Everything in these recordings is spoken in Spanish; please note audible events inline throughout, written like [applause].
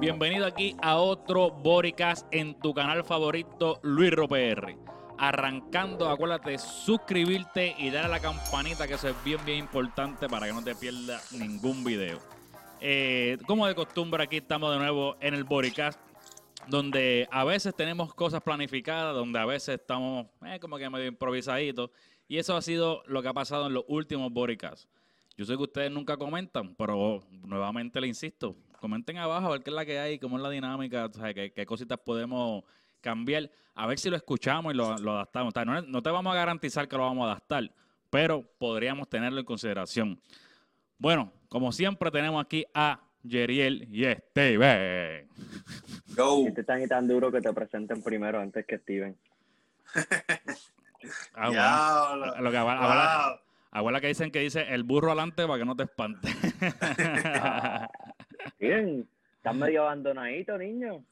Bienvenido aquí a otro Boricast en tu canal favorito, Luis Ropr. Arrancando, acuérdate suscribirte y darle a la campanita, que eso es bien, bien importante para que no te pierdas ningún video. Eh, como de costumbre, aquí estamos de nuevo en el Boricast, donde a veces tenemos cosas planificadas, donde a veces estamos eh, como que medio improvisaditos. Y eso ha sido lo que ha pasado en los últimos Boricasts. Yo sé que ustedes nunca comentan, pero nuevamente le insisto, comenten abajo a ver qué es la que hay, cómo es la dinámica, o sea, qué, qué cositas podemos cambiar, a ver si lo escuchamos y lo, lo adaptamos. O sea, no, no te vamos a garantizar que lo vamos a adaptar, pero podríamos tenerlo en consideración. Bueno, como siempre tenemos aquí a Yeriel y Steven. Go. Este tan y tan duro que te presenten primero antes que Steven. Ah, bueno. Lo que. Abuela que dicen que dice el burro adelante para que no te espante. [laughs] Steven, estás medio abandonadito, niño.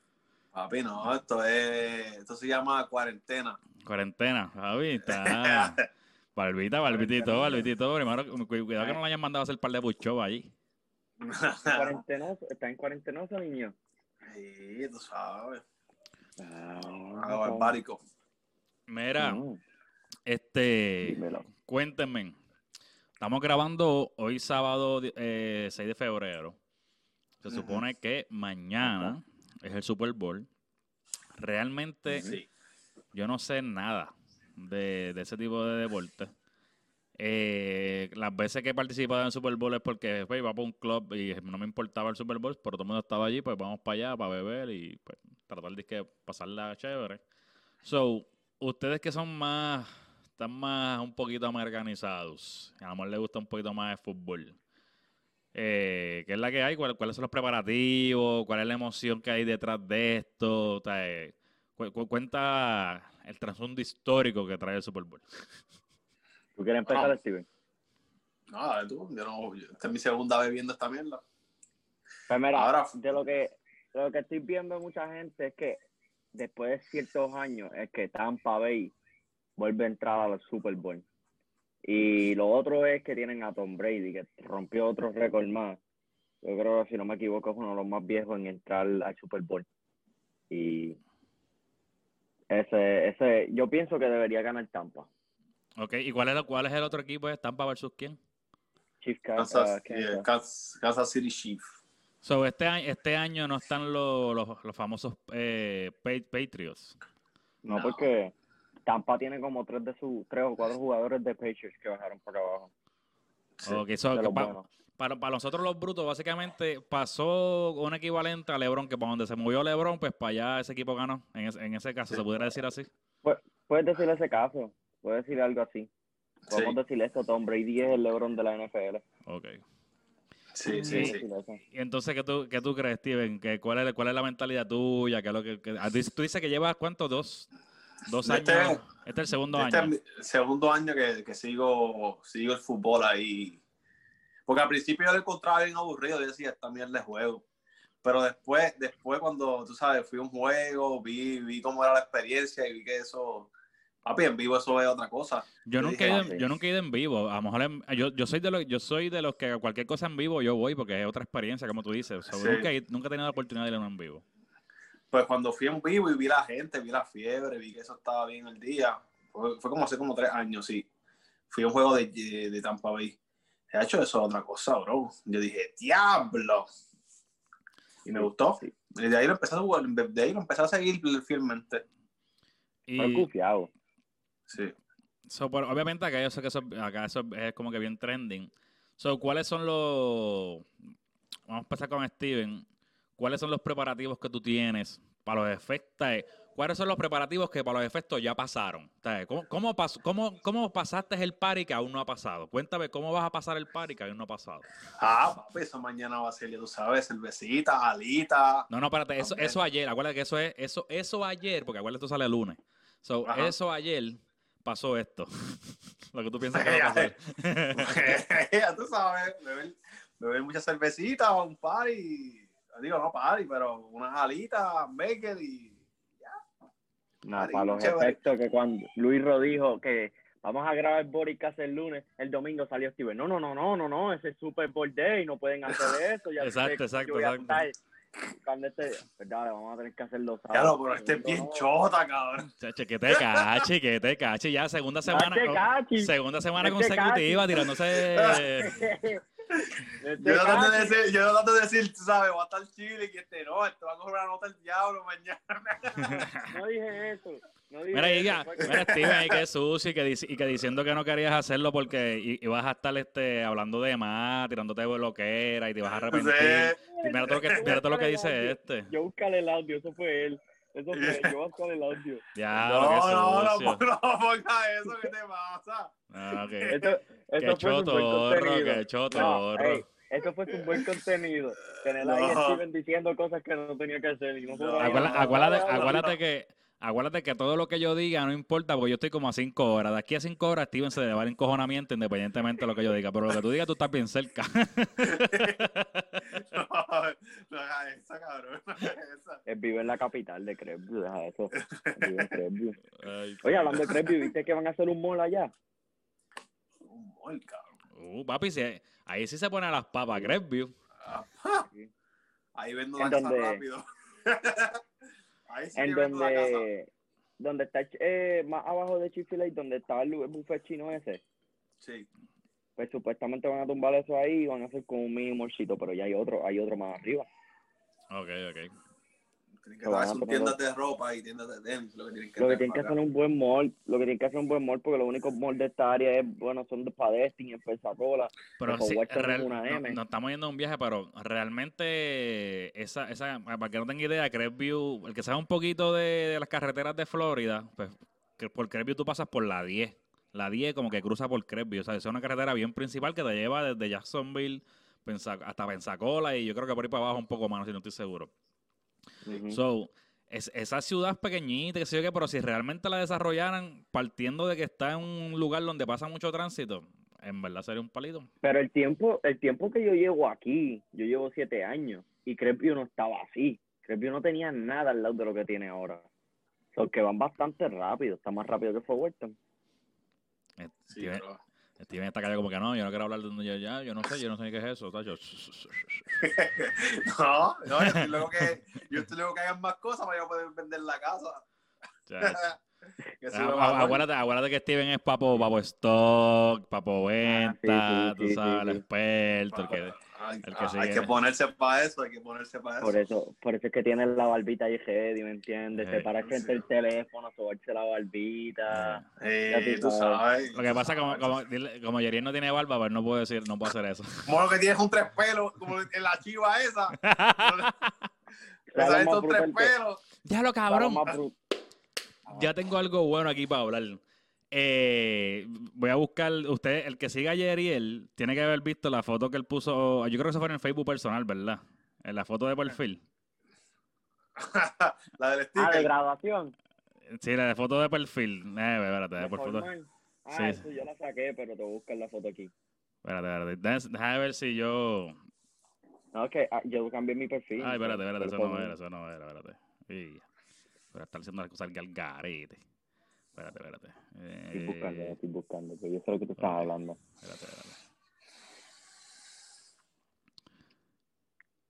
Papi, no, esto es, esto se llama cuarentena. Cuarentena, Javi, está. [laughs] Barbita, barbitito, barbitito. Primero, cu- cuidado que no le hayan mandado a hacer par de buchos allí. [laughs] Cuarentenoso, ¿Estás en cuarentenoso, niño? Sí, tú sabes. Ah, barbárico. Mira, este, dímelo. cuéntenme. Estamos grabando hoy sábado eh, 6 de febrero. Se supone que mañana es el Super Bowl. Realmente Sí. yo no sé nada de, de ese tipo de deporte. Eh, las veces que he participado en el Super Bowl es porque pues, iba para un club y no me importaba el Super Bowl, pero todo el mundo estaba allí, pues vamos para allá para beber y pues, tratar de que pasarla chévere. So, ustedes que son más, están más un poquito americanizados, a lo mejor les gusta un poquito más el fútbol. Eh, ¿Qué es la que hay? ¿Cuál- ¿Cuáles son los preparativos? ¿Cuál es la emoción que hay detrás de esto? O sea, eh, cu- cu- cuenta el trasfondo histórico que trae el Super Bowl. [laughs] ¿Tú quieres empezar, Ah. Steven? No, dale tú. Yo no, yo- esta es mi segunda vez viendo esta mierda. Pues mira, Ahora- de lo que de lo que estoy viendo de mucha gente es que después de ciertos años es que Tampa Bay vuelve a entrar a los Super Bowl. Y lo otro es que tienen a Tom Brady, que rompió otro récord más. Yo creo, si no me equivoco, es uno de los más viejos en entrar al Super Bowl. Y ese, ese, yo pienso que debería ganar Tampa. Ok, ¿y cuál es, el- cuál es el otro equipo? ¿Es Tampa versus quién? Chief Ka- Kansas, Kansas. yeah, Kansas- Kansas City Chief. So, este, año, este año no están los, los, los famosos eh, Pa- Patriots. No, No. porque Tampa tiene como tres de sus tres o cuatro jugadores de Patriots que bajaron para abajo. Sí. Ok, so, De que los pa- buenos. para, para nosotros los brutos, básicamente pasó un equivalente a LeBron, que para donde se movió LeBron, pues para allá ese equipo ganó. En, ese- en ese caso, se pudiera decir así. Puedes decir ese caso, puedes decir algo así. Podemos Sí, decir esto, Tom Brady es el LeBron de la NFL. Ok. sí, sí, sí. Y entonces, ¿qué tú, qué tú crees, Steven? ¿Qué, cuál, es, ¿Cuál es la mentalidad tuya? ¿Qué es lo que, que- tú dices- tú dices que llevas, ¿cuánto? ¿Dos, dos años? Este- Este, es el segundo Este año. es mi segundo año que, que sigo, sigo el fútbol ahí. Porque al principio yo lo encontraba bien aburrido, yo decía, esta mierda de juego. Pero después, después cuando, tú sabes, fui a un juego, vi, vi cómo era la experiencia y vi que eso, papi, en vivo eso es otra cosa. Yo Yo nunca, he dije, ido, en- "Ah, yo sí". nunca he ido en vivo. A lo mejor en- yo, yo soy de los, yo soy de los que cualquier cosa en vivo yo voy porque es otra experiencia, como tú dices. O sea, Sí. nunca, he- nunca he tenido la oportunidad de ir en vivo. Pues cuando fui en vivo y vi la gente, vi la fiebre, vi que eso estaba bien el día, fue, fue como hace como tres años, sí. Fui a un juego de, de Tampa Bay. He hecho eso otra cosa, bro. Yo dije, diablo. Y me gustó. Sí. Y de ahí lo empecé a jugar, de ahí lo empecé a seguir fielmente. Y, Fue. Sí. so, pero obviamente acá yo sé que eso, acá eso es como que bien trending. So, ¿cuáles son los... Vamos a empezar con Steven. ¿Cuáles son los preparativos que tú tienes para los efectos? ¿Cuáles son los preparativos que para los efectos ya pasaron? ¿Cómo, cómo, pas- cómo, cómo pasaste el party que aún no ha pasado? Cuéntame cómo vas a pasar el party que aún no ha pasado. Ah, papi, eso mañana va a ser, ya tú sabes, cervecita, alita. No, no, espérate, eso, eso ayer, acuérdate que eso es, eso, eso ayer, porque acuérdate, esto sale el lunes. So, Ajá. eso ayer pasó esto. [laughs] Lo que tú piensas que va a [laughs] pasar. [laughs] ya tú sabes, beber, beber mucha cervecita, un party. Digo, no party, pero unas alitas, bacon y Nada, Ay, para los chévere. efectos que cuando Luis Ro dijo que vamos a grabar Boricas el lunes, el domingo salió Steven. No, no, no, no, no, no, ese es Super Bowl Day, no pueden hacer [laughs] eso. Ya Exacto, exacto, exacto. Cuando este, pues dale, vamos a tener que hacerlo. Ya lo, sábado, pero este es bien chota, cabrón. Chacho, que te cache, que te cache. Ya, segunda no. semana. Cachi. Segunda semana consecutiva tirándose. [laughs] Este Yo tratando de cachi. decir, yo tratando de decir, tú sabes, va a estar chile y este no, este va a coger una nota el diablo mañana. [laughs] No dije eso. No dije Mira, eso, diga, fue que- mira, Steven, ahí [laughs] que es sucio y que, dici- y que diciendo que no querías hacerlo porque ibas a estar este, hablando de más, tirándote loquera y te vas a arrepentir. Mira todo lo que, mira todo lo que dice este. Yo buscaré el audio, eso fue él. Eso él, [laughs] yo buscar el audio. Ya, no, que no, no, no, no ponga eso, ¿qué te pasa? Ah, ok. [laughs] Eso, Qué eso fue su buen chotorro, qué chotorro. ey, eso fue su buen contenido. Tener ahí a No. Steven diciendo cosas que no tenía que hacer. Y nosotros No, ahí, Acuérdate, no, acuérdate, no, no, no. acuérdate que acuérdate que todo lo que yo diga no importa porque yo estoy como a 5 horas. De aquí a 5 horas Steven se le va el encojonamiento independientemente de lo que yo diga. Pero lo que tú digas tú estás bien cerca. [laughs] No, no hagas esa, cabrón. No hagas esa. Él vive en la capital de Crestview, deja eso. Vive en Crestview. Ay, Oye, hablando de Crestview, ¿viste que van a hacer un mall allá? Un mol, cabrón. Uh, papi, si- ahí sí se pone a las papas, Crestview. Ajá. Ahí vendo la ¿En casa dónde? rápido. [laughs] Ahí sí En donde, donde está eh, más abajo de Chick-fil-A, donde estaba el, el buffet chino ese. Sí. Pues supuestamente van a tumbar eso ahí y van a hacer como un mini morcito, pero ya hay otro, hay otro más arriba. Ok, ok. Tienen que tiendas de ropa y tiendas de tenis, lo que tienen que Lo que hacer tienen que hacer es un buen mall, lo que tienen que hacer es un buen mall, porque los únicos malls de esta área es, bueno, son de Padestin y en Pensacola. Pero es real- una no, M. no estamos yendo a un viaje, pero realmente esa, esa, para que no tenga idea, Crestview, el que sabe un poquito de, de las carreteras de Florida, pues que por Crestview tú pasas por la 10. La 10 como que cruza por Crestview, o sea, es una carretera bien principal que te lleva desde Jacksonville hasta Pensacola y yo creo que por ahí para abajo un poco más, si no estoy seguro. So, es, esa ciudad pequeñita, qué sé yo qué, pero si realmente la desarrollaran partiendo de que está en un lugar donde pasa mucho tránsito, en verdad sería un palito. Pero el tiempo, el tiempo que yo llevo aquí, yo llevo siete años, y Crestview no estaba así. Crestview no tenía nada al lado de lo que tiene ahora. Porque van bastante rápido, está más rápido que Sí, pero- Steven está callado como que no, yo no quiero hablar de donde yo ya, yo no sé, yo no sé ni qué es eso. tacho. [laughs] No, no, yo estoy luego que, yo estoy luego que hagan más cosas para yo poder vender la casa. [laughs] Ah, ah, acuérdate, acuérdate que Steven es papo, papo stock, papo venta, sí, tú sí, sabes, el experto, el que... Que ah, hay que ponerse para eso, hay que ponerse para eso. Por eso, por eso es que tiene la barbita ahí ready, ¿me entiendes? Eh, Se para frente el teléfono, sobarse la barbita. Eh, Ya tú sabes. Lo que pasa como, como, dile- como Yeriel no tiene barba, pues no puedo decir, no puedo hacer eso. [laughs] Como lo que tienes un tres pelos, como en la chiva esa. [laughs] Es más un tres que- pelos. ya lo sale cabrón. Ya tengo algo bueno aquí para hablar. Eh, voy a buscar, usted, el que siga a Yeriel, tiene que haber visto la foto que él puso, yo creo que eso fue en el Facebook personal, ¿verdad? En la foto de perfil. [laughs] la del Ah, de sticker. graduación. Sí, la de foto de perfil. Eh, espérate, de por foto. Ah, Sí. eso yo la saqué, pero te voy a buscar la foto aquí. Espérate, espérate. Déjame, ver si yo. No, que ah, yo cambié mi perfil. Ay, espérate, espérate, eso no era, eso no era, espérate. Sí. Pero estar haciendo las cosas al garete. Espérate, espérate. Estoy buscando, Eh, estoy buscando, pero yo sé lo que tú estás hablando. espérate, espérate.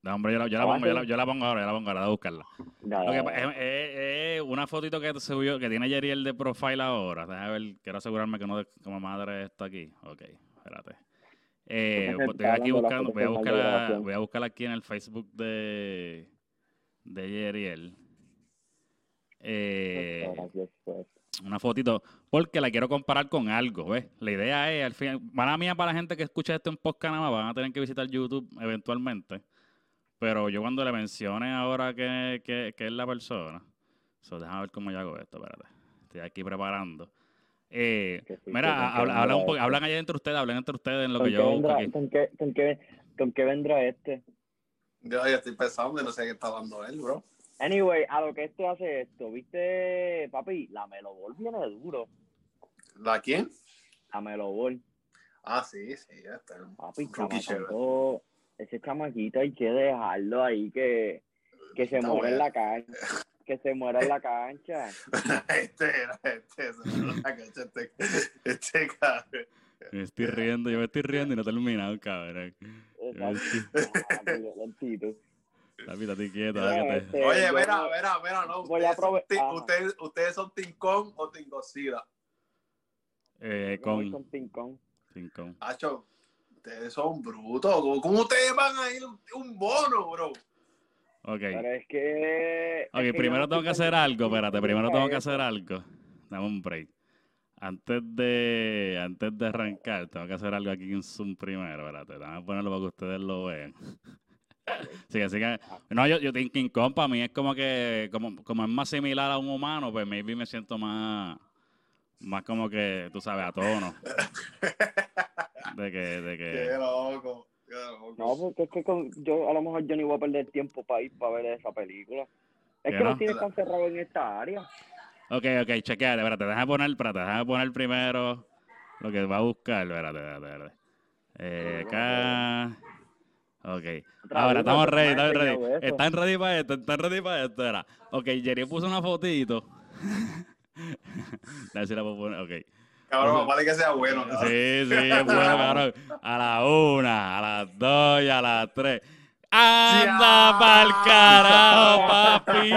No, hombre, yo la, yo la Ah, pongo, yo la, sí. yo la pongo ahora, yo la pongo ahora, a buscarla. Es, es- es una fotito que subió, que tiene Yeriel de profile ahora. Déjame ver, quiero asegurarme que no de, como madre está aquí. Ok, espérate. Eh, pues estoy aquí de buscando, voy a formal de buscar, grabación. voy a buscar aquí en el Facebook de, de Yeriel. Eh, Gracias, pues. Una fotito, porque la quiero comparar con algo, ¿ves? La idea es, al fin, para mía, para la gente que escucha esto en podcast nada más, van a tener que visitar YouTube eventualmente. Pero yo cuando le mencione ahora que, que, que es la persona, so, déjame ver cómo yo hago esto, espérate. Estoy aquí preparando. Eh, sí, mira, habla- un hablan allá entre ustedes, hablen entre ustedes en lo ¿Con que yo vendrá- aquí. ¿Con qué, con, qué, ¿Con qué vendrá este? Yo ya estoy pensando no sé qué está hablando él, bro. Anyway, a lo que este hace esto, ¿viste, papi? La Melo Ball viene duro. ¿La quién? La Melo Ball. Ah, sí, sí, ya está. Papi, chamaquito, ese chamaquito hay que dejarlo ahí que, que se muere en la calle. que se muera en la cancha. [laughs] este era, este, ese era la cancha, este, este cabrón. Me estoy riendo, yo me estoy riendo y no he terminado, cabrón. Exacto. Estate quieto, Mira, dale que te- este, Oye, mira, no- mira, mira, no. voy a Ustedes son, ti- Ajá. ustedes, ustedes son Kong o Godzilla. Eh, con, con. Hacho, ustedes son brutos. ¿Cómo, cómo ustedes van a ir un, un bono, bro? Ok. Pero es que. Ok, es primero tengo que hacer algo, espérate, primero tengo que hacer algo. Dame un break. Antes de, antes de arrancar, tengo que hacer algo aquí en Zoom primero, espérate. Déjame ponerlo para que ustedes lo vean. Sí, así que, no, yo, yo King Kong para mí es como que, como, como es más similar a un humano, pues maybe me siento más, más como que, tú sabes, a tono. De que, de Qué que, loco. Qué loco. No, porque es que con- yo a lo mejor yo ni voy a perder tiempo para ir para ver esa película. Es ¿Que no? los cines están cerrados en esta área. Ok, ok, chequeate, espérate, déjame poner, espérate, déjame poner primero lo que va a buscar, espérate, espérate, espérate. Eh, acá. Ok. Otra Ahora estamos ready, estamos ready. Están ready para esto, están ready para esto, era. Ok, Jerry puso una fotito. [laughs] A ver si la puedo poner, ok. Cabrón, vale que sea bueno. cabrón. Sí, sí, es bueno, [laughs] cabrón. A la una, a las dos y a las tres. ¡Anda pa'l carajo, [laughs] papi!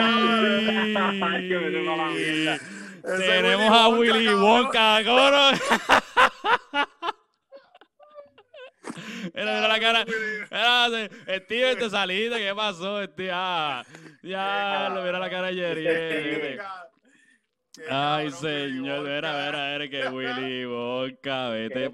Tenemos a Willy. Wonka, cabrón. Mira, mira la cara. Mira, Steven, te saliste. ¿Qué pasó, Steven? Ah, ya, lo mira la cara de Jerry. eh. Ay, señor, mira, mira, mira que Willy Wonka, vete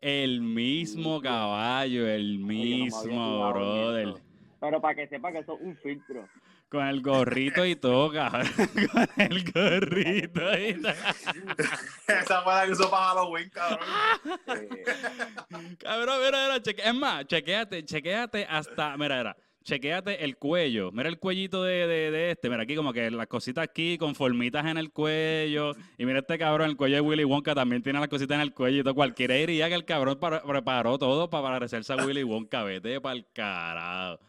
El mismo caballo, el mismo, brother. Pero para que sepa que eso es un filtro. Con el gorrito y todo, cabrón. [laughs] Con el gorrito y todo. Esa fue la que usó para Halloween, cabrón. Cabrón, mira, mira, cheque- es más, chequéate, chequéate hasta, mira, mira, chequéate el cuello, mira el cuellito de, de, de este, mira aquí como que las cositas aquí con formitas en el cuello, y mira este cabrón, el cuello de Willy Wonka también tiene las cositas en el cuello y todo, cualquiera diría que el cabrón para- preparó todo para parecerse a Willy Wonka, vete pa'l carajo.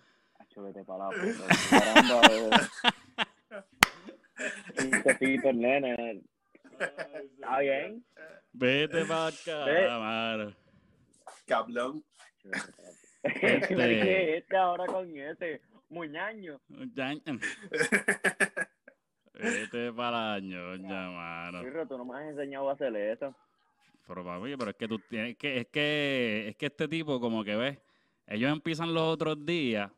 Vete para la puta. Caramba. Este pito, el nene. Está bien. Vete pa'l carajo, mano. Cablón. Este- ¿Qué este ahora con este? Muñaño. [laughs] Ya- Vete para la ñoña, mano. Pirro, tú no me has enseñado a hacer eso. Pero papi, pero es que tú tienes que, es que, es que este tipo, como que ves, ellos empiezan los otros días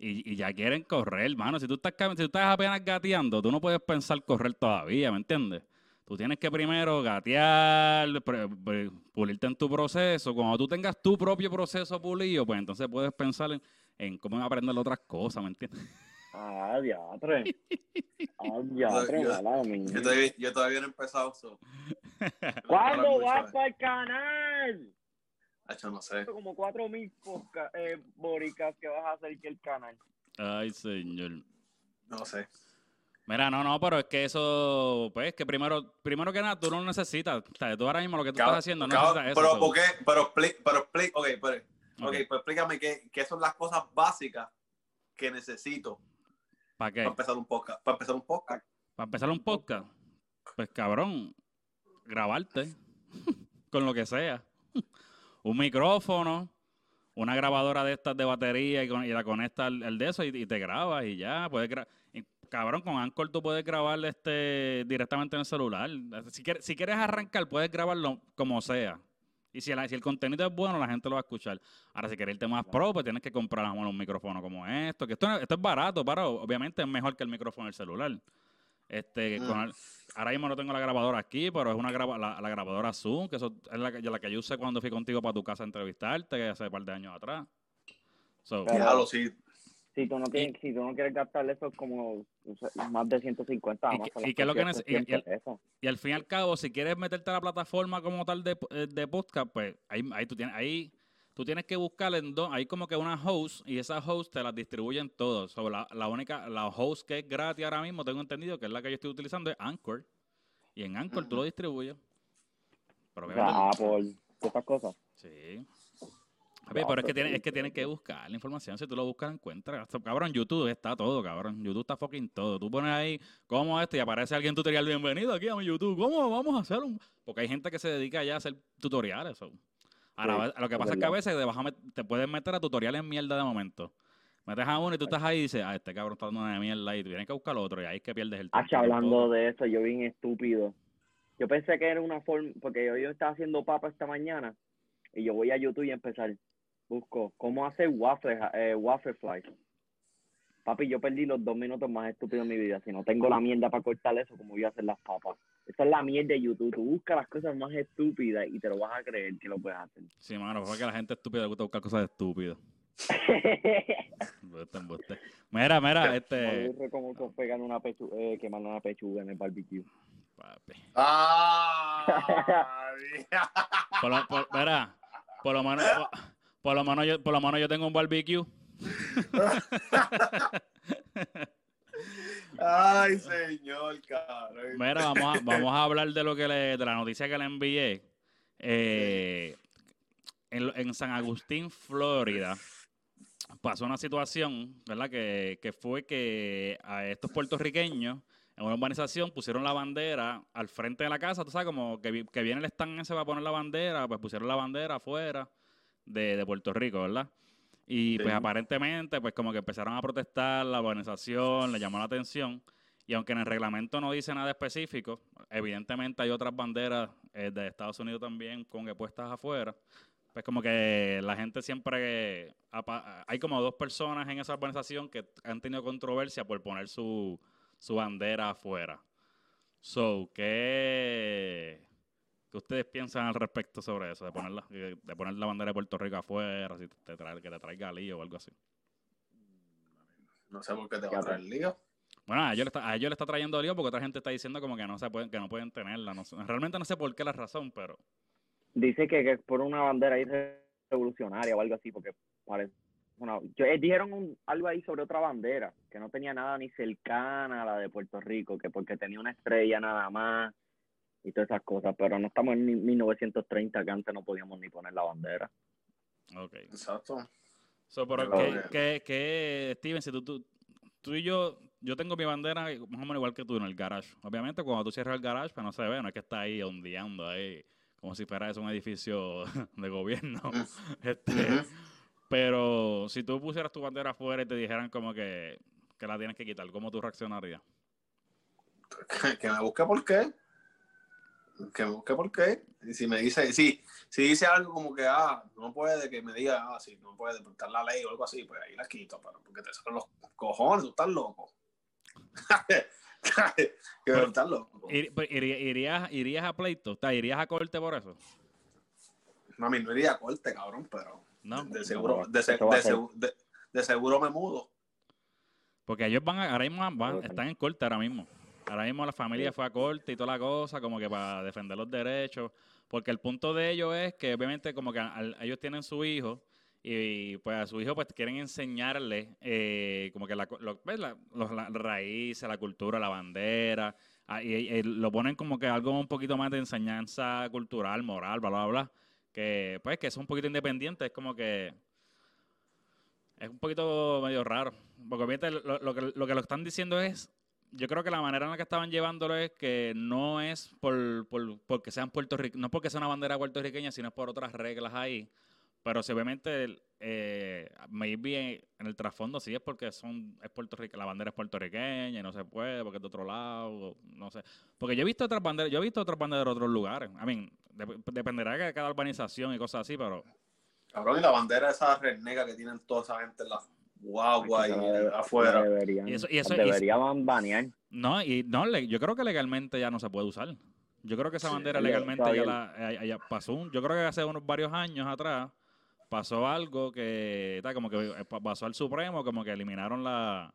y, y ya quieren correr, mano. Si tú estás si tú estás apenas gateando, tú no puedes pensar correr todavía, ¿me entiendes? Tú tienes que primero gatear, pre- pre- pulirte en tu proceso. Cuando tú tengas tu propio proceso pulido, pues entonces puedes pensar en, en cómo aprender otras cosas, ¿me entiendes? Ah, diatre. [laughs] Ah, diatre, Yo-. Yo todavía, yo todavía no he empezado. So. [laughs] ¿Cuándo vas para el canal? Hacho, no sé. Como cuatro mil podca- eh, boricas que vas a hacer que el canal. Ay, señor. No sé. Mira, no, no, pero es que eso, pues, que primero, primero que nada, tú no lo necesitas. O sea, tú ahora mismo lo que tú estás haciendo no necesitas eso. pero, ¿por qué? Pero, pero explica, ok, pero, Ok. ok, pues explícame qué, qué son las cosas básicas que necesito ¿Para qué? para empezar un podcast. Para empezar un podcast. ¿Para empezar un podcast? Pues, cabrón, grabarte [laughs] con lo que sea. Un micrófono, una grabadora de estas de batería y, con- y la conectas al, al de eso y, y te grabas y ya. Puedes y, cabrón, con Anchor tú puedes grabar este, directamente en el celular. Si quieres, si quieres arrancar, puedes grabarlo como sea. Y si, la- si el contenido es bueno, la gente lo va a escuchar. Ahora, si quieres irte más pro, pues tienes que comprar un micrófono como esto. Que esto, esto es barato, pero obviamente es mejor que el micrófono del celular. Este, con el- ahora mismo no tengo la grabadora aquí, pero es una graba- la, la grabadora Zoom, que eso es la, que- la que yo usé cuando fui contigo para tu casa a entrevistarte, que hace un par de años atrás. So, Déjalo, sí. Si tú no, tienes, si tú no quieres gastar eso, es como o sea, más de 150 ¿Y más. y qué es lo que y- y pesos. y al fin y al cabo, si quieres meterte a la plataforma como tal de, de podcast, pues ahí, ahí tú tienes, ahí tú tienes que buscar en dos, hay como que una host y esa host te las distribuyen todos. So, la, la única, la host que es gratis ahora mismo, tengo entendido que es la que yo estoy utilizando, es Anchor. Y en Anchor tú lo distribuyes. Pero sea, Apple, esas cosas. Sí. Papi, pero es que, tienen, es que tienen que buscar la información. Si tú lo buscas, encuentras. Cabrón, YouTube está todo, cabrón. YouTube está fucking todo. Tú pones ahí, ¿cómo esto? Y aparece alguien tutorial. Bienvenido aquí a mi YouTube. ¿Cómo vamos a hacer un...? Porque hay gente que se dedica ya a hacer tutoriales. so. Ahora, lo que pasa es que a veces te, vas a met- te puedes meter a tutoriales mierda de momento. Metes a uno y tú estás ahí y dices, ah, este cabrón está dando una mierda y tú tienes que buscar otro y ahí es que pierdes el tiempo. Hacha, hablando de eso, yo bien estúpido. Yo pensé que era una forma, porque yo, yo estaba haciendo papa esta mañana y yo voy a YouTube y empezar. Busco cómo hacer waffle, eh, waffle fly. Papi, yo perdí los dos minutos más estúpidos de mi vida. Si no tengo la mierda para cortar eso, ¿cómo voy a hacer las papas? Esa es la mierda de YouTube. Tú buscas las cosas más estúpidas y te lo vas a creer que lo puedes hacer. Sí, mano, porque a la gente estúpida le gusta buscar cosas estúpidas. [laughs] Mira, mira, este... Aburre como que pegan una pechuga, eh, quemando una pechuga en el barbecue. Papi. Ah, [laughs] Por lo, por, mira, por lo menos, por, por lo menos yo, por lo menos yo tengo un barbecue. [laughs] Ay, señor, cabrón. Mira, vamos a, vamos a hablar de lo que le, de la noticia que le envié. Eh, en, en San Agustín, Florida, pasó una situación, ¿verdad? Que, que fue que a estos puertorriqueños en una urbanización pusieron la bandera al frente de la casa, tú sabes, como que, que viene el stand ese para poner la bandera, pues pusieron la bandera afuera de, de Puerto Rico, ¿verdad? Y pues aparentemente, pues como que empezaron a protestar, la urbanización le llamó la atención. Y aunque en el reglamento no dice nada específico, evidentemente hay otras banderas eh, de Estados Unidos también con que puestas afuera. Pues como que la gente siempre... Hay como dos personas en esa urbanización que han tenido controversia por poner su, su bandera afuera. So, ¿qué, ¿qué ustedes piensan al respecto sobre eso? De poner la, de poner la bandera de Puerto Rico afuera, si te trae- que te traiga lío o algo así. No sé por qué te va a traer lío. Bueno, a ellos, le está, a ellos le está trayendo lío porque otra gente está diciendo como que no se pueden, que no pueden tenerla. No sé- realmente no sé por qué la razón, pero Dice que, que es por una bandera ahí revolucionaria o algo así, porque parece una... yo- eh, dijeron un- algo ahí sobre otra bandera, que no tenía nada ni cercana a la de Puerto Rico, que porque tenía una estrella nada más y todas esas cosas, pero no estamos en ni- 1930, que antes no podíamos ni poner la bandera. ok. Exacto. So, pero Pero, que, eh, que, que, Steven, si tú, tú, tú y yo, yo tengo mi bandera más o menos igual que tú en el garage. Obviamente cuando tú cierras el garage, pues no se ve, no es que está ahí ondeando ahí, como si fuera eso un edificio [laughs] de gobierno. [laughs] Este. Pero si tú pusieras tu bandera afuera y te dijeran como que, que la tienes que quitar, ¿cómo tú reaccionarías? Que, [laughs] que me busque por qué. Que busque por qué. Y si me dice, si, si dice algo como que, ah, no puede, que me diga, ah, sí, no puede portar la ley o algo así, pues ahí la quito, pero porque te salen los cojones, tú estás loco. [laughs] que Pero- estás loco. Ir- iría- irías, ¿Irías a pleito? O sea, ¿Irías a corte por eso? Mami, no iría a corte, cabrón, pero ¿No? de seguro, No, de, se- eso va a de seguro me mudo. Porque ellos van, a- ahora mismo van- están en corte ahora mismo. Ahora mismo la familia fue a corte y toda la cosa, como que para defender los derechos. Porque el punto de ellos es que obviamente como que al- ellos tienen su hijo y pues a su hijo pues quieren enseñarle eh, como que la, co- lo- pues, la- los- raíces, la cultura, la bandera. ah, y, y lo ponen como que algo un poquito más de enseñanza cultural, moral, bla, bla, bla. Que pues que es un poquito independiente, es como que es un poquito medio raro. Porque obviamente lo, lo que, lo que lo están diciendo es, yo creo que la manera en la que estaban llevándolo es que no es por, por porque sean puertorriqueños, no porque sea una bandera puertorriqueña, sino por otras reglas ahí. Pero si obviamente, eh, maybe en el trasfondo sí es porque son es Puerto Rico, la bandera es puertorriqueña y no se puede porque es de otro lado, no sé. Porque yo he visto otras banderas, yo he visto otras banderas de otros lugares. I mean, dep- dependerá de cada urbanización y cosas así, pero Cabrón, y la bandera esa renega que tienen toda esa gente en la guagua y afuera. la Deberían, Y eso- y eso- la y- deberían banear. No, y no, le- yo creo que legalmente ya no se puede usar. Yo creo que esa bandera legalmente ya la eh, ya pasó. un- yo creo que hace unos varios años atrás pasó algo que ta, como que eh, pa- pasó al Supremo, como que eliminaron la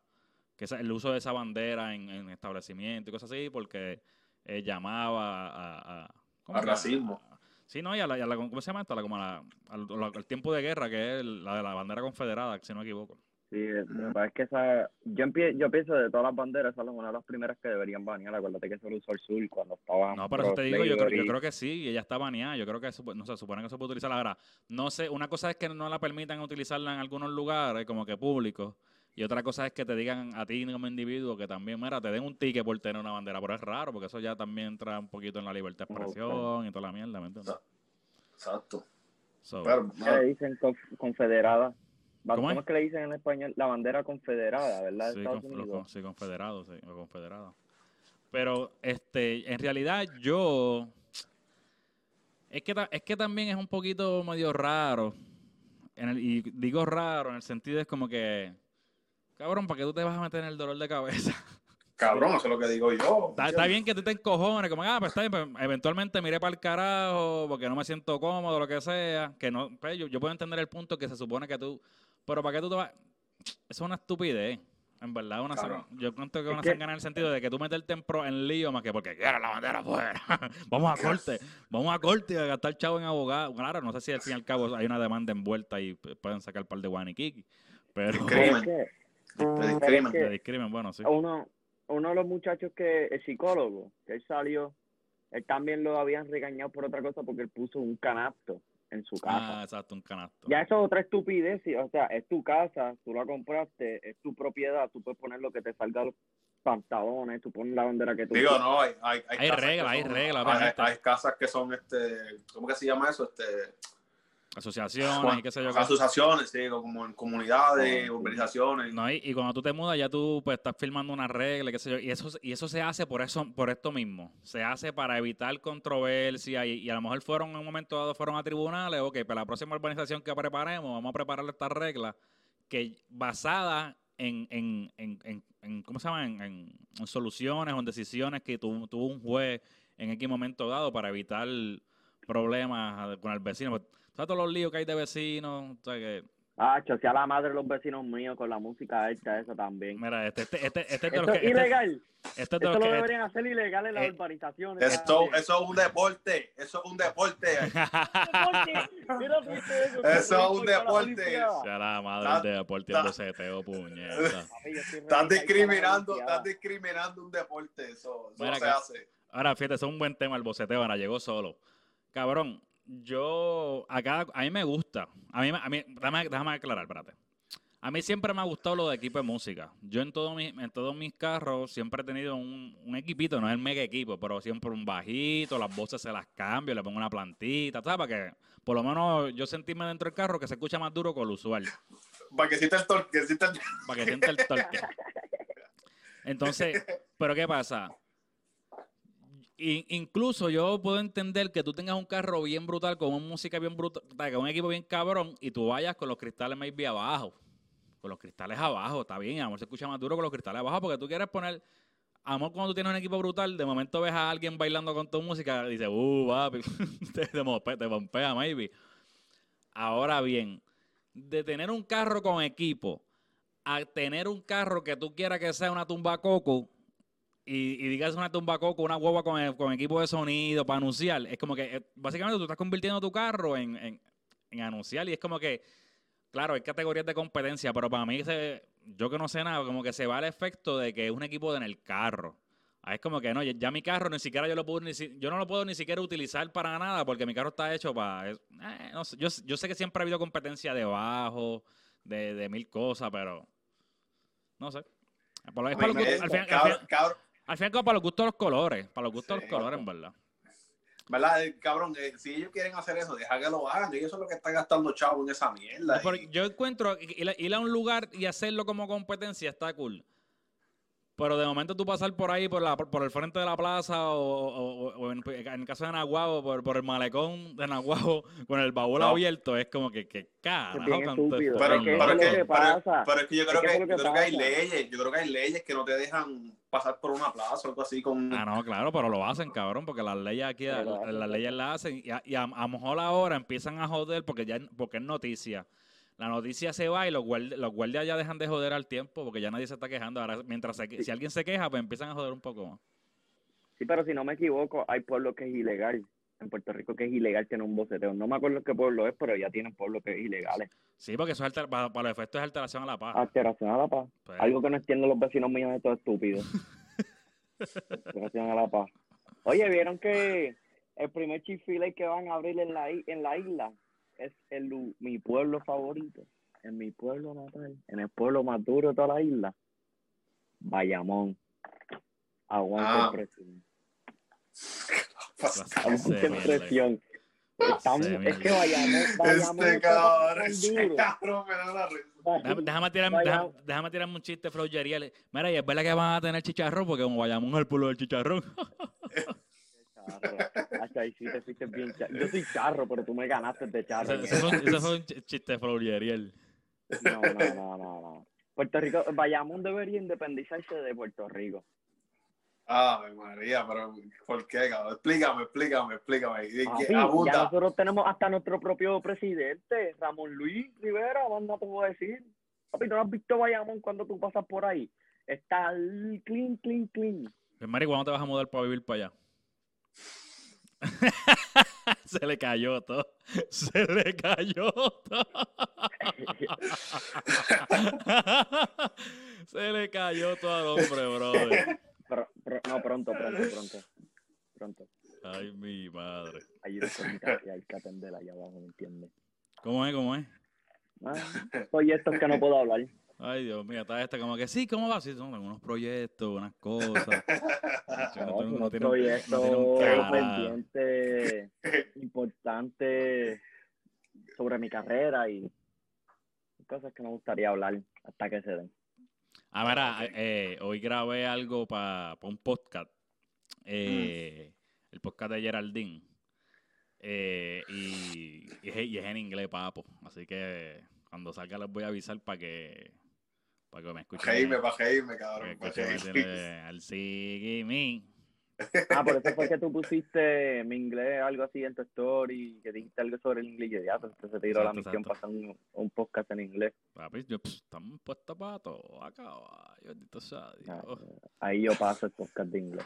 que esa- el uso de esa bandera en, en establecimientos y cosas así porque eh, llamaba a, a- racismo. sí, no, y a la, y a la- ¿cómo se llama esto? A la- como a la- al, tiempo de guerra, que es la de la bandera confederada, si no me equivoco. Sí, lo que pasa es que esa, yo, empie- yo pienso de todas las banderas, esa es una de las primeras que deberían banear. Acuérdate que se lo usó el sur cuando estaba. No, por eso te digo, yo creo, yo creo que sí, y ella está baneada. Yo creo que eso, no se supone que se puede utilizar ahora. No sé, una cosa es que no la permitan utilizarla en algunos lugares, como que públicos, y otra cosa es que te digan a ti como individuo que también, mira, te den un ticket por tener una bandera, pero es raro, porque eso ya también entra un poquito en la libertad de expresión y toda la mierda, ¿me entiendes? Exacto. So, Pero, ¿Qué le dicen conf- confederada? ¿Cómo ¿Cómo, es? que le dicen en español? La bandera confederada, ¿verdad? Sí, Estados Unidos. con- sí, confederados, sí, los confederados. Pero, este, en realidad, yo... Es que, es que también es un poquito medio raro. En el- y digo raro en el sentido es como que... Cabrón, ¿para qué tú te vas a meter en el dolor de cabeza? [laughs] cabrón, eso es lo que digo yo. Está, está bien que tú te encojones, como, ah, pues está bien, pues, eventualmente miré para el carajo, porque no me siento cómodo, lo que sea. Que no, pues, yo, yo puedo entender el punto que se supone que tú. Pero ¿para qué tú te vas? Eso es una estupidez. En verdad, una Claro. san- yo cuento que es Es una que- sangana en el sentido de que tú meterte en, pro, en lío más que porque quieres la bandera afuera. [laughs] vamos a corte, vamos a corte y a gastar chavo en abogado. Claro, no sé si al fin y al cabo hay una demanda envuelta y pueden sacar un par de guaniquiqui. Pero. Es De discrimen. discrimen, bueno, sí. uno, uno de los muchachos que el psicólogo, que él salió, él también lo habían regañado por otra cosa porque él puso un canasto en su casa. Ah, exacto, un canasto. Ya eso es otra estupidez, o sea, es tu casa, tú la compraste, es tu propiedad, tú puedes poner lo que te salga a los pantalones, tú pones la bandera que tú Digo, quieras. no, hay, hay, hay, Hay reglas, hay reglas, Hay, hay casas que son, este, ¿cómo que se llama eso? Este, Asociaciones y qué sé yo. asociaciones, sí, como en comunidades, sí. urbanizaciones. No, y, y cuando tú te mudas ya tú pues estás firmando una regla, qué sé yo, y eso y eso se hace por eso por esto mismo. Se hace para evitar controversia y, y a lo mejor fueron en un momento dado fueron a tribunales, ok, para la próxima urbanización que preparemos vamos a preparar esta regla que basada en, en, en, en, en- ¿cómo se llama? En, soluciones o en decisiones que tu- tuvo un juez en X momento dado para evitar problemas con el vecino. Pues, ¿Sabes todos los líos que hay de vecinos? O sea, que, Ah, sea la madre de los vecinos míos con la música esta, esa también. mira, este, este, este, este es de Esto los es que... este- ilegal. este es de Esto los lo que- deberían hacer ilegal en las eh, urbanizaciones. Eso, eso es un deporte, eso es un deporte. Mira, ¿viste eso? Eso es un deporte. Sea la madre del deporte boceteo, puñeta. [laughs] Estás discriminando, estás discriminando un deporte, eso, eso Mira no se que- hace. Ahora, fíjate, eso es un buen tema el boceteo, ahora llegó solo. Cabrón, yo, acá, a mí me gusta. A mí, a mí déjame, déjame aclarar, espérate. A mí siempre me ha gustado lo de equipo de música. Yo en, todo mi- en todos mis carros siempre he tenido un, un equipito, no es el mega equipo, pero siempre un bajito, las voces se las cambio, le pongo una plantita, ¿sabes? Para que por lo menos yo sentirme dentro del carro que se escucha más duro que lo usual. Para que sienta el torque, el- para que sienta el torque. [laughs] Entonces, ¿pero qué pasa? I- incluso yo puedo entender que tú tengas un carro bien brutal, con una música bien brutal, con un equipo bien cabrón, y tú vayas con los cristales maybe abajo. Con los cristales abajo, está bien, amor, se escucha más duro con los cristales abajo, porque tú quieres poner. Amor, cuando tú tienes un equipo brutal, de momento ves a alguien bailando con tu música, y dices, uh, papi, [laughs] te, te, te pompea, maybe. Ahora bien, de tener un carro con equipo a tener un carro que tú quieras que sea una tumba coco y, y digas una tumba coco, una guagua con, con equipo de sonido para anunciar, es como que eh, básicamente tú estás convirtiendo tu carro en, en- en anunciar y es como que, claro, hay categorías de competencia, pero para mí, se- yo que no sé nada, como que se va el efecto de que es un equipo en el carro. Ah, Es como que no, ya, ya mi carro ni siquiera yo lo puedo ni si- yo no lo puedo ni siquiera utilizar para nada porque mi carro está hecho para es- eh, no sé, yo, yo sé que siempre ha habido competencia de bajo, de, de mil cosas, pero no sé. Por lo- es gustos- al fin- al fin- Cabrón, cabrón, al fin y al cabo, para los gustos de los colores. Para los gustos de Sí, los colores, en verdad. ¿verdad? Eh, Cabrón, eh, si ellos quieren hacer eso, deja que lo hagan. Ellos son los que están gastando chavo en esa mierda. Pero y- yo encuentro ir a, ir a un lugar y hacerlo como competencia está cool. Pero de momento tú pasar por ahí, por, la, por el frente de la plaza, o, o- o- o en, en el caso de Nahuabo, por, por el malecón de Nahuabo, [laughs] con el baúl No. abierto, es como que, que estúpido. Pero, Es que pero eso es es que, lo que pero- pasa. pero es que yo creo Es que yo creo que hay leyes, yo creo que hay leyes que no te dejan pasar por una plaza o algo así con Ah, no, claro, pero lo hacen, cabrón, porque las leyes aquí, las leyes las hacen y, a, y a- a lo mejor ahora empiezan a joder porque ya porque es noticia. La noticia se va y los guardias, los guardias ya dejan de joder al tiempo porque ya nadie se está quejando. Ahora, mientras se que- si alguien se queja, pues empiezan a joder un poco más. Sí, pero si no me equivoco, hay pueblos que es ilegal en Puerto Rico que es ilegal tener un boceteo. No me acuerdo qué pueblo es, pero ya tienen pueblos que es ilegales. Sí, porque eso es alter- para, para los efectos es alteración a la paz. Alteración a la paz. Pues, Algo que no entienden los vecinos míos de todo estúpido. [laughs] Alteración a la paz. Oye, ¿vieron que el primer Chick-fil-A que van a abrir en la, en la isla es el, lu- mi pueblo favorito? En mi pueblo natal, en el pueblo más duro de toda la isla. Bayamón. Aguante Ah. presión. Aguante presión. Estamos- es que. Bayamón, Bayamón Este cabrón, me da la risa. Déjame, déjame tirar, Vaya- déjame, déjame tirarme un chiste flowjerial. Mira, y es verdad que van a tener chicharrón porque como vayamos al pueblo del chicharrón. [laughs] Ahí sí te fuiste bien charro. Yo soy charro, pero tú me ganaste de charro. Ese, fue, un- ese fue un ch- chiste. No, no, no, no, no. Puerto Rico, Bayamón debería independizarse de Puerto Rico. Ay, María, pero ¿por qué, cabrón? Explícame, explícame, explícame. Papi, ya nosotros tenemos hasta nuestro propio presidente, Ramón Luis Rivera, no te puedo decir. Papi, ¿no has visto Bayamón cuando tú pasas por ahí? Está clean, clean, clean. Pues, Mari, ¿cuándo te vas a mudar para vivir para allá? [laughs] Se le cayó todo. Se le cayó todo. [laughs] Se le cayó todo al hombre, brother. Pero- pero- no, pronto, pronto, pronto. Pronto. Ay, mi madre. Hay que hay que atender allá abajo, ¿me entiendes? ¿Cómo es? ¿Cómo es? Ah, soy esto que no puedo hablar. Ay, Dios mío, está esta como que sí, ¿cómo va? Sí, son algunos proyectos, unas cosas. [laughs] No, No un no tiene un- proyecto no tiene un carajo. pendiente importante sobre mi carrera y cosas que me gustaría hablar hasta que se den. Ah, mira, eh, hoy grabé algo para un podcast. eh, El podcast de Geraldine. Eh, y, y es, y es en inglés, papo. Así que cuando salga les voy a avisar para que, para que me escuchen. Reírme, para para que cabrón. pa' escuchen reírme. meterle al Siggy Ah, por eso fue que [laughs] tú pusiste mi inglés, algo así en tu story, que dijiste algo sobre el inglés y yo, ya, pues entonces te tiró la misión exacto. para hacer un, un podcast en inglés. Papi, yo, pss, estamos puestos para todo acá. sea Dios. Ah, Ahí yo paso el podcast de inglés.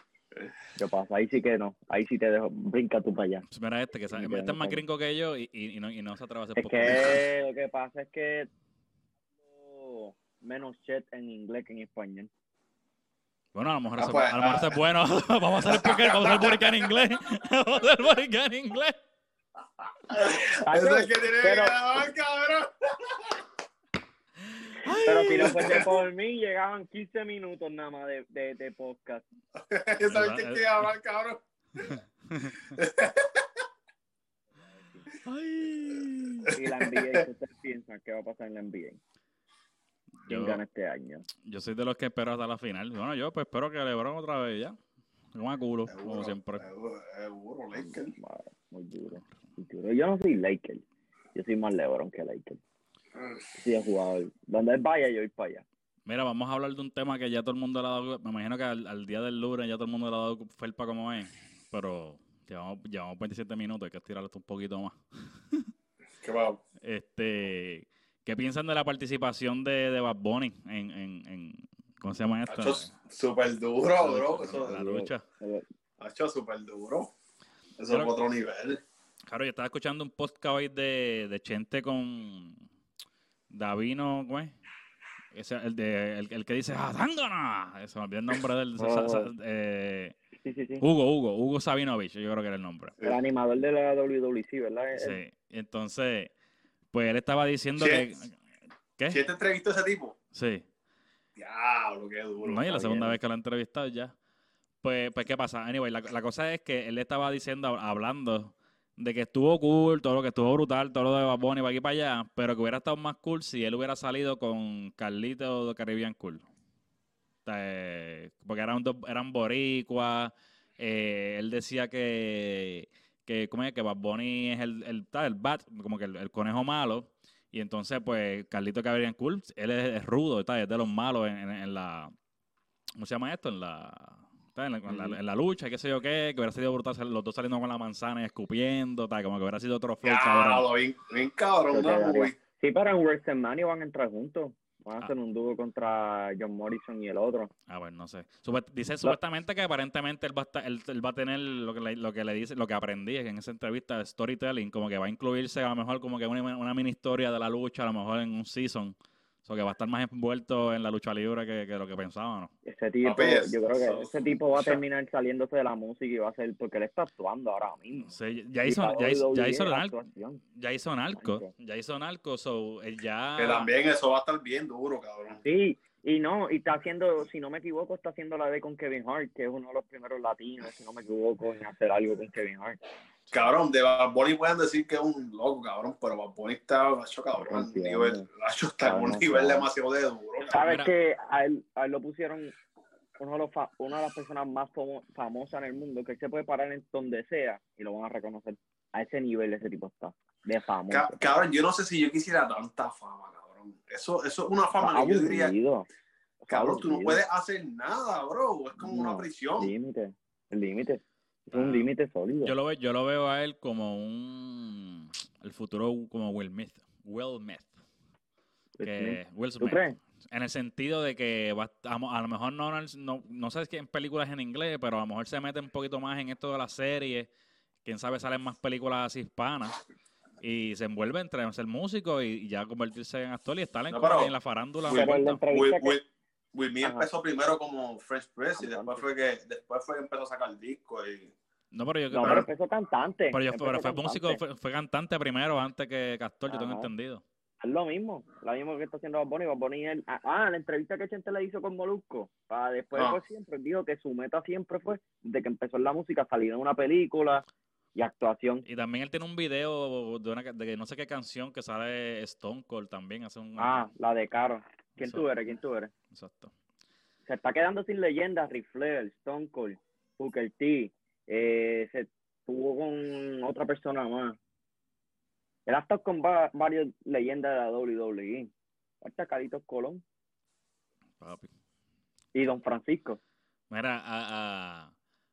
Yo paso, ahí sí que no, ahí sí te dejo, brinca tú para allá. Pues mira este, que sabe- este es más gringo que yo y, y, y no, y no se atreve a hacer Es podcast. que lo que pasa es que menos chat en inglés que en español. Bueno, a lo mejor, Ah, pues, a lo mejor ah. es bueno. [laughs] vamos a hacer el podcast, [laughs] vamos a hacer en inglés. vamos a hacer boricua en inglés. Eso es que tiene que pero, grabar, cabrón. [laughs] pero si no fuese por mí, llegaban 15 minutos nada más de, de, de podcast. Eso es que hay que grabar, cabrón. Ay. Y la NBA, ¿qué ustedes piensan que va a pasar en la NBA? ¿Quién Yo, gana este año? yo soy de los que espero hasta la final. Bueno, yo pues espero que LeBron otra vez ya. Como a culo, como siempre. seguro, seguro, Lakers. Muy duro, muy duro. Yo no soy Laker. Yo soy más LeBron que Laker. Sí, he jugado. Donde él vaya, yo voy para allá. Mira, vamos a hablar de un tema que ya todo el mundo le ha dado. Me imagino que al, al día del lunes ya todo el mundo le ha dado felpa como es. Pero llevamos, llevamos 27 minutos, hay que estirarlo esto un poquito más. ¿Qué va? [laughs] Este, ¿Qué piensan de la participación de, de Bad Bunny en, en, en ¿cómo se llama esto? Hacho súper duro, bro. La Eso, lucha. Eh, hacho súper duro. Eso Pero- es otro nivel. Claro, yo estaba escuchando un podcast hoy de, de Chente con Davino, ¿cómo es? Ese, el, de, el, el que dice ¡Ah. Se me olvidó el nombre del... [laughs] Oh. eh, Sí, sí, sí. Hugo, Hugo, Hugo Sabinovich, yo creo que era el nombre. El animador de la WWC, ¿verdad? Él- Sí, entonces, pues él estaba diciendo Sí. que... ¿Qué? ¿Quién te entrevistó ese tipo? Sí. Diablo, qué duro. No, y la segunda bien. vez que lo he entrevistado ya. Pues, pues ¿qué pasa? Anyway, la, la cosa es que él le estaba diciendo, hablando de que estuvo cool, todo lo que estuvo brutal, todo lo de Bad Bunny para aquí para allá, pero que hubiera estado más cool si él hubiera salido con Carlito de Caribbean Cool. Eh, porque eran, dos, eran boricuas, eh, él decía que, que, ¿cómo es? que Bad Bunny es el, el, tal, el bat, como que el, el conejo malo, y entonces, pues, Carlito Caribbean Cool, él es, es rudo, está, es de los malos en, en- en la, ¿cómo se llama esto? En la, en la, en la- Ujú. en la lucha, qué sé yo qué, que hubiera sido brutal los dos saliendo con la manzana y escupiendo, tal, como que hubiera sido otro flow, cabrón. Bien, bien cabrón, ¿no, güey? Sí, pero en WrestleMania van a entrar juntos. Van a Ah. hacer un dúo contra John Morrison y el otro. A ver, no sé. Dice supuestamente que aparentemente él va, a estar- él, él va a tener lo que, le, lo que le dice, lo que aprendí en esa entrevista de storytelling, como que va a incluirse a lo mejor como que una, una mini historia de la lucha, a lo mejor en un season. Sea, que va a estar más envuelto en la lucha libre que, que lo que pensábamos. Ese tipo, Papi, es- yo creo que ese tipo va a terminar saliéndose de la música y va a ser porque él está actuando ahora mismo. Sí, ya hizo, ya hizo, ya hizo narco, ya hizo narco, Narco. ya hizo narco, so él ya Que también eso va a estar bien duro, cabrón. Sí, y no, y está haciendo, si no me equivoco, está haciendo la de con Kevin Hart, que es uno de los primeros latinos, si no me equivoco, en hacer algo con Kevin Hart. Cabrón, de Bad Bunny pueden decir que es un loco, cabrón, pero Bad Bunny está, macho, cabrón, nivel, macho, está en un nivel demasiado de duro, cabrón. Sabes que a él, a él lo pusieron uno de los fa- una de las personas más famo- famosas en el mundo, que él se puede parar en donde sea y lo van a reconocer. A ese nivel ese tipo está, de famoso. Ca- cabrón, yo no sé si yo quisiera tanta fama, cabrón. Eso, eso es una fama que yo diría, Aburrido. cabrón, tú no puedes hacer nada, bro. Es como una No, prisión. Límite, el límite. Es un límite sólido. yo lo veo, yo lo veo a él como un el futuro como Will Smith, Will Smith, que Will ¿Tú Smith. crees? En el sentido de que va, a, a lo mejor no, no, no sé si en películas en inglés, pero a lo mejor se mete un poquito más en esto de la serie. Quién sabe, salen más películas así hispanas. Y se envuelve entre ser músico y, y ya convertirse en actor y estar en, No, como pero- que en la farándula. Will-. Will, Smith empezó primero como Fresh Press y después fue que después fue que empezó a sacar discos y No, pero yo No, pero- empezó cantante. pero yo- empezó pero fue cantante. músico, fue, fue cantante primero antes que actor, yo tengo Ajá. entendido. Es lo mismo, lo mismo que está haciendo Bad Bunny. Bad Bunny él- ah, ah, la entrevista que Chente le hizo con Molusco, para después Ah. por siempre, dijo que su meta siempre fue, desde que empezó en la música, salir en una película y actuación. Y también él tiene un video de, una, de no sé qué canción que sale Stone Cold también. Hace un, Ah, la de Caro. ¿Quién Eso. tú eres? ¿Quién tú eres? Exacto. Se está quedando sin leyendas, Ric Flair, Stone Cold, Booker T, eh, se tuvo con otra persona más. Él ha estado con va- varias leyendas de la WWE. Hasta Carlitos Colón Papi. y Don Francisco. Mira, a,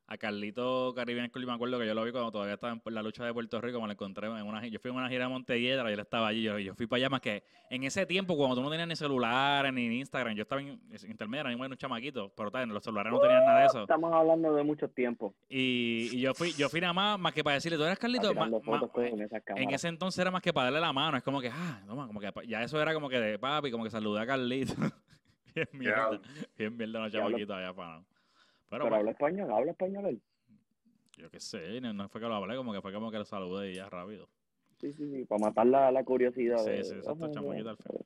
a, Carlito Caribbean School, me acuerdo que yo lo vi cuando todavía estaba en la lucha de Puerto Rico, me lo encontré en una yo fui en una gira de Montelledra y él estaba allí, yo, yo fui para allá más que en ese tiempo cuando tú no tenías ni celulares ni Instagram, yo estaba en intermedio, ni un chamaquito, pero tal, los celulares no tenían nada de eso. Estamos hablando de muchos tiempos. Y, y yo fui yo fui nada más, más que para decirle, tú eres Carlito, Ma- ma- esas en ese entonces era más que para darle la mano, es como que, ah, no, como que ya eso era como que de papi, como que saludé a Carlito. [laughs] bien mierda, bien mierda los chamaquitos allá para Pero, Pero bueno, habla español, habla español él. yo qué sé, no, no fue que lo hablé, como que fue como que lo saludé y ya rápido. Sí, sí, sí, para matar la, la curiosidad. Sí, de- sí, exacto, Ajá, chamaquito al fin.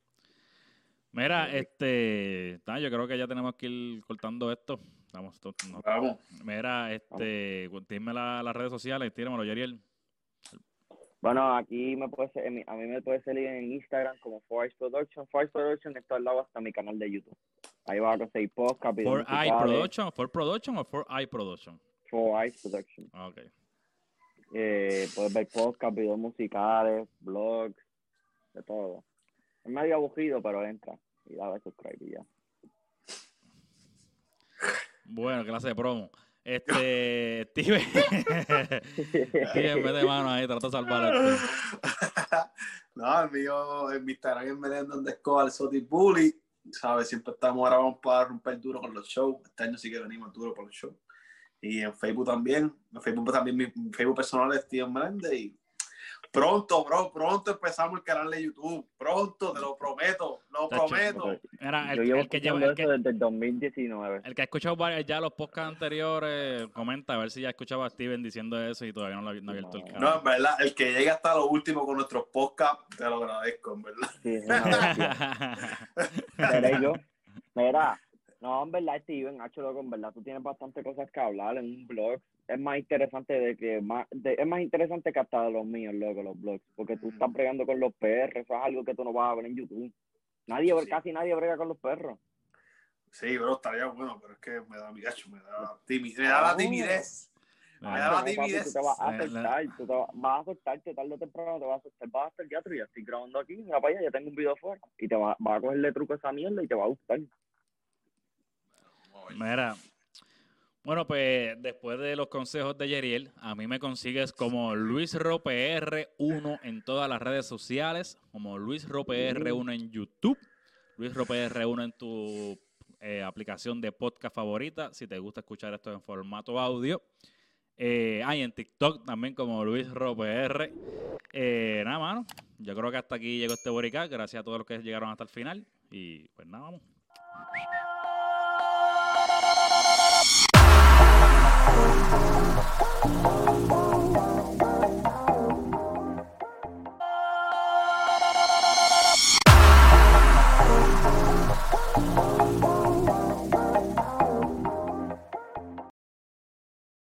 Mira, este, nah, yo creo que ya tenemos que ir cortando esto. Vamos, to- no- vamos. Mira, este, dime la- las redes sociales, tíramelo, Yeriel. Bueno, aquí me puede ser, a mí me puede salir en Instagram como Forest Production. Forest Production está al lado hasta mi canal de YouTube. Ahí vas a conseguir podcast, For I musicales. Production, For Production o For I Production. Forest Production. Ah, Ok. Eh, puedes ver podcast, videos musicales, blogs, de todo. Es medio aburrido, pero entra y dale subscribe y ya. Bueno, clase de promo. Este, [laughs] Steven. [laughs] Steven, mete mano ahí, trata de salvar esto. [laughs] no, el mío, en mi Instagram es Melendo underscore Soti Bully. ¿Sabes? Siempre estamos ahora vamos para romper duro con los shows. Este año sí que venimos duro con los shows. Y en Facebook también. En Facebook también mi mi Facebook personal es Steven Meléndez. Y pronto, bro, pronto empezamos el canal de YouTube. Pronto, te lo prometo, lo Tacho, prometo. Mira, Yo el, llevo el que lleva, el que, eso desde el 2019. el que ha escuchado varios- ya los podcasts anteriores, comenta a ver si ya escuchaba a Steven diciendo eso y todavía no lo ha, no ha abierto el No. No, canal. en verdad, el que llegue hasta lo último con nuestros podcasts, te lo agradezco, en verdad. Sí. Seré [laughs] yo. Mira, no, en verdad, Steven, hacho loco, en verdad, tú tienes bastante cosas que hablar en un blog. Es más interesante de que más, de- es más interesante que hasta de los míos, loco, los blogs, porque tú estás bregando con los perros, eso es algo que tú no vas a ver en YouTube. Nadie, Sí. casi nadie brega con los perros. Sí, bro, estaría bueno, pero es que me da mi gacho, me da, timi- me da la timidez. Me da la timidez. tú te vas a soltar, tú te va- vas a soltarte tarde o temprano, te vas a soltar, vas a estar teatro y ya estoy grabando aquí, mira para allá, ya tengo un video fuera, y te va, vas a cogerle truco a esa mierda y te va a gustar. Mira, bueno, pues después de los consejos de Yeriel, a mí me consigues como Luis Roper 1 en todas las redes sociales, como Luis Roper 1 en YouTube, Luis Ropr 1 en tu eh, aplicación de podcast favorita, si te gusta escuchar esto en formato audio. Eh, ah, y en TikTok también como Luis Ropr. Eh, nada, mano. Yo creo que hasta aquí llegó este Boricá. Gracias a todos los que llegaron hasta el final. Y pues nada, vamos. Música